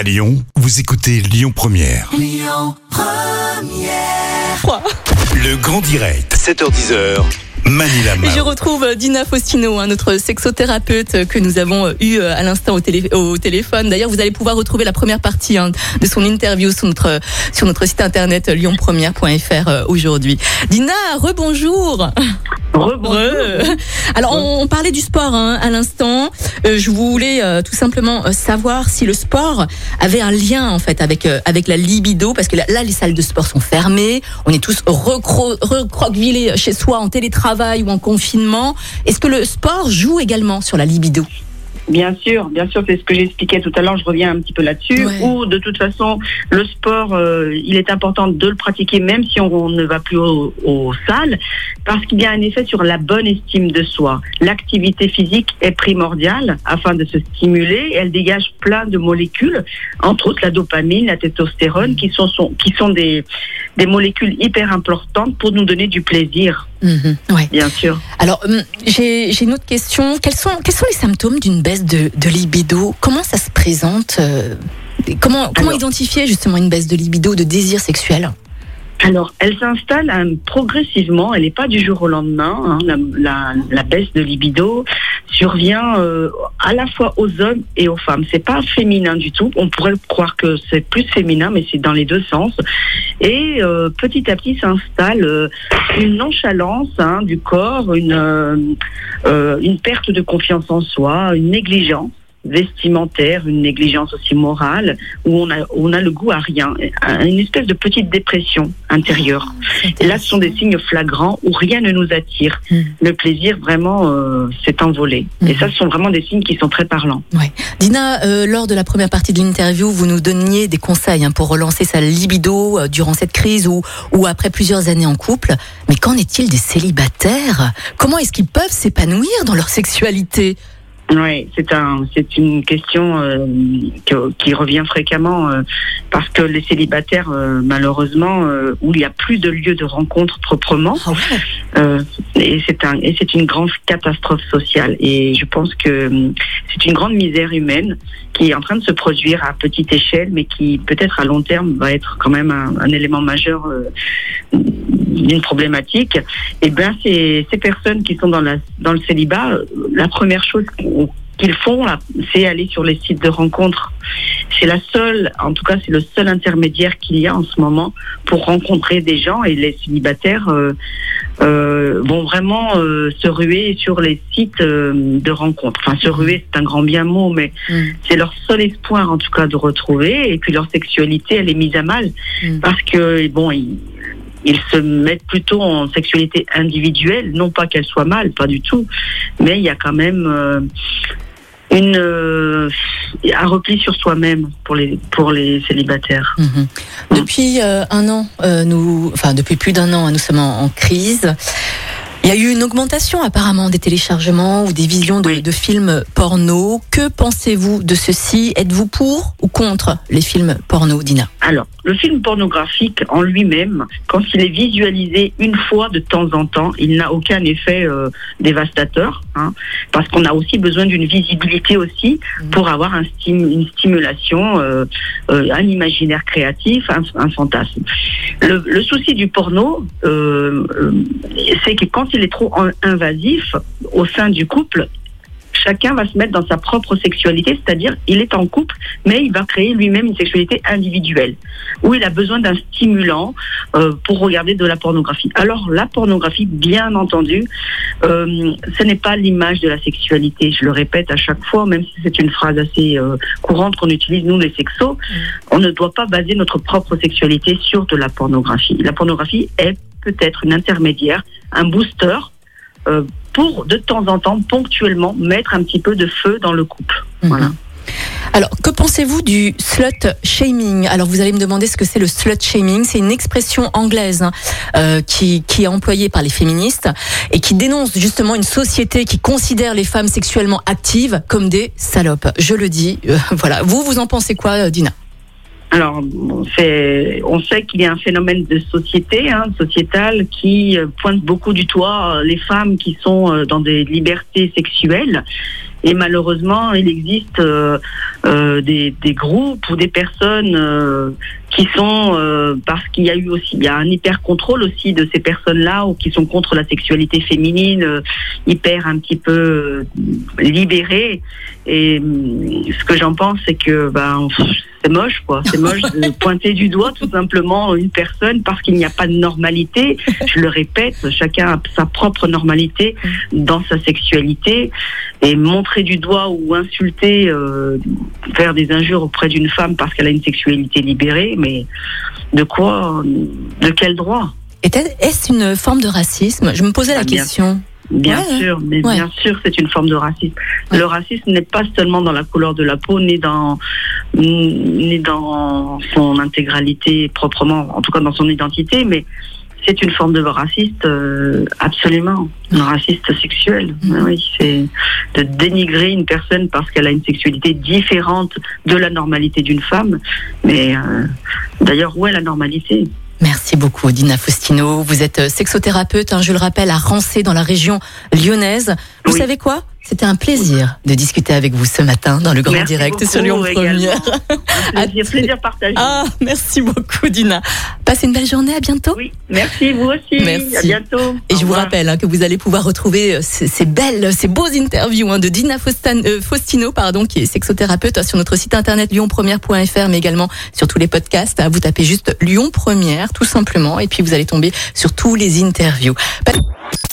À Lyon, vous écoutez Lyon Première. Quoi? Le grand direct, 7h10h. Manila Et je retrouve euh, Dina Faustino, hein, notre sexothérapeute euh, que nous avons euh, eu à l'instant au, télé- au téléphone. D'ailleurs, vous allez pouvoir retrouver la première partie hein, de son interview sur notre, sur notre site internet lyonpremière.fr aujourd'hui. Dina, rebonjour. Rebonjour. Re. Alors, on, on parlait du sport hein, à l'instant. Euh, je voulais euh, tout simplement euh, savoir si le sport avait un lien en fait avec euh, avec la libido, parce que là, là, les salles de sport sont fermées. On est tous recro- recroquevillés chez soi en télétravail ou en confinement. Est-ce que le sport joue également sur la libido? Bien sûr, bien sûr, c'est ce que j'expliquais tout à l'heure. Je reviens un petit peu là-dessus. Ouais. Ou de toute façon, le sport, euh, il est important de le pratiquer même si on, ne va plus au- aux salles, parce qu'il y a un effet sur la bonne estime de soi. L'activité physique est primordiale afin de se stimuler. Elle dégage plein de molécules, entre autres la dopamine, la testostérone, qui sont, sont- qui sont des, des molécules hyper importantes pour nous donner du plaisir, Mhm, Ouais. bien sûr. Alors, hum, j'ai j'ai une autre question. Quels sont, quels sont les symptômes d'une baisse de, de libido Comment ça se présente euh, Comment, comment Alors. identifier justement une baisse de libido, de désir sexuel? Alors, elle s'installe hein, progressivement, elle n'est pas du jour au lendemain. hein. La, la- la baisse de libido survient euh, à la fois aux hommes et aux femmes. C'est pas féminin du tout. On pourrait croire que c'est plus féminin, mais c'est dans les deux sens. Et euh, petit à petit s'installe euh, une nonchalance hein, du corps, une, euh, une perte de confiance en soi, une négligence vestimentaire, une négligence aussi morale, où on a, on a le goût à rien, une espèce de petite dépression intérieure. Et là, ce sont des signes flagrants où rien ne nous attire. Mm. Le plaisir, vraiment, euh, s'est envolé. Et ça, ce sont vraiment des signes qui sont très parlants. Ouais. Dina, euh, lors de la première partie de l'interview, vous nous donniez des conseils hein, pour relancer sa libido euh, durant cette crise ou, ou après plusieurs années en couple. Mais qu'en est-il des célibataires? Comment est-ce qu'ils peuvent s'épanouir dans leur sexualité? Oui, c'est un, c'est une question euh, que- qui revient fréquemment euh, parce que les célibataires, euh, malheureusement, euh, où il n'y a plus de lieu de rencontre proprement, Ah ouais. Euh, et c'est un et c'est une grande catastrophe sociale. Et je pense que hum, c'est une grande misère humaine qui est en train de se produire à petite échelle mais qui peut-être à long terme va être quand même un, un élément majeur euh, d'une problématique et ben ces ces personnes qui sont dans la dans le célibat euh, la première chose qu'ils font là, c'est aller sur les sites de rencontres. C'est la seule, en tout cas, c'est le seul intermédiaire qu'il y a en ce moment pour rencontrer des gens et les célibataires euh, euh, vont vraiment euh, se ruer sur les sites euh, de rencontres. Enfin, se ruer, c'est un grand bien mot, mais Mm. c'est leur seul espoir, en tout cas, de retrouver. Et puis leur sexualité, elle est mise à mal Mm. parce que bon, ils, ils se mettent plutôt en sexualité individuelle, non pas qu'elle soit mal, pas du tout, mais il y a quand même euh, une euh, un repli sur soi-même pour les pour les célibataires. Mhm. Depuis euh, un an, nous, enfin depuis plus d'un an, nous sommes en crise. Il y a eu une augmentation apparemment des téléchargements ou des visions de, Oui. de films porno. Que pensez-vous de ceci? Êtes-vous pour ou contre les films porno, Dina? Alors, le film pornographique en lui-même, quand il est visualisé une fois de temps en temps, il n'a aucun effet euh, dévastateur, hein, parce qu'on a aussi besoin d'une visibilité aussi pour avoir un stim- une stimulation, euh, euh, un imaginaire créatif, un, un fantasme. Le, le souci du porno, c'est que quand il est trop invasif au sein du couple, chacun va se mettre dans sa propre sexualité, c'est-à-dire il est en couple, mais il va créer lui-même une sexualité individuelle, où il a besoin d'un stimulant euh, pour regarder de la pornographie. Alors la pornographie, bien entendu, euh, ce n'est pas l'image de la sexualité, je le répète à chaque fois, même si c'est une phrase assez euh, courante qu'on utilise nous les sexos, on ne doit pas baser notre propre sexualité sur de la pornographie. La pornographie est peut-être une intermédiaire, un booster euh, pour de temps en temps, ponctuellement, mettre un petit peu de feu dans le couple. Voilà. Mhm. Alors, que pensez-vous du slut shaming? Alors, vous allez me demander ce que c'est le slut shaming. C'est une expression anglaise hein, euh, qui, qui est employée par les féministes et qui dénonce justement une société qui considère les femmes sexuellement actives comme des salopes. Je le dis. euh, voilà. Vous, vous en pensez quoi, euh, Dina? Alors, on sait qu'il y a un phénomène de société, hein, sociétal, qui euh, pointe beaucoup du doigt euh, les femmes qui sont euh, dans des libertés sexuelles. Et malheureusement, il existe des, groupes ou des personnes qui sont euh, parce qu'il y a eu aussi il y a un hyper contrôle aussi de ces personnes-là ou qui sont contre la sexualité féminine, euh, hyper un petit peu libérées. Et ce que j'en pense, c'est que ben c'est moche, quoi. C'est moche de pointer du doigt tout simplement une personne parce qu'il n'y a pas de normalité. Je le répète, chacun a sa propre normalité dans sa sexualité et montrer du doigt ou insulter, euh, faire des injures auprès d'une femme parce qu'elle a une sexualité libérée, mais de quoi, de quel droit? Est-ce une forme de racisme? Je me posais la Ah, bien question. Bien Ouais, sûr, mais ouais. bien sûr, c'est une forme de racisme. Ouais. Le racisme n'est pas seulement dans la couleur de la peau, ni dans, ni dans son intégralité proprement, en tout cas dans son identité, mais c'est une forme de raciste, euh, absolument, un raciste sexuel. Mhm. Oui, c'est de dénigrer une personne parce qu'elle a une sexualité différente de la normalité d'une femme. Mais euh, d'ailleurs, où est la normalité? Merci beaucoup, Dina Faustino. Vous êtes sexothérapeute, hein, je le rappelle, à Rancé, dans la région lyonnaise. Vous Oui. savez quoi? C'était un plaisir de discuter avec vous ce matin dans le Grand Merci Direct beaucoup sur Lyon. Première. Un plaisir, plaisir partagé. Ah, merci beaucoup, Dina. Passez une belle journée, à bientôt. Oui, merci, vous aussi. Merci. À bientôt. Et Au je vous rappelle hein, que vous allez pouvoir retrouver euh, ces, ces belles, ces beaux interviews hein, de Dina euh, Faustino, pardon, qui est sexothérapeute hein, sur notre site internet lyonpremière.fr, mais également sur tous les podcasts. Vous tapez juste Lyon Première, tout simplement, et puis vous allez tomber sur tous les interviews. Pas-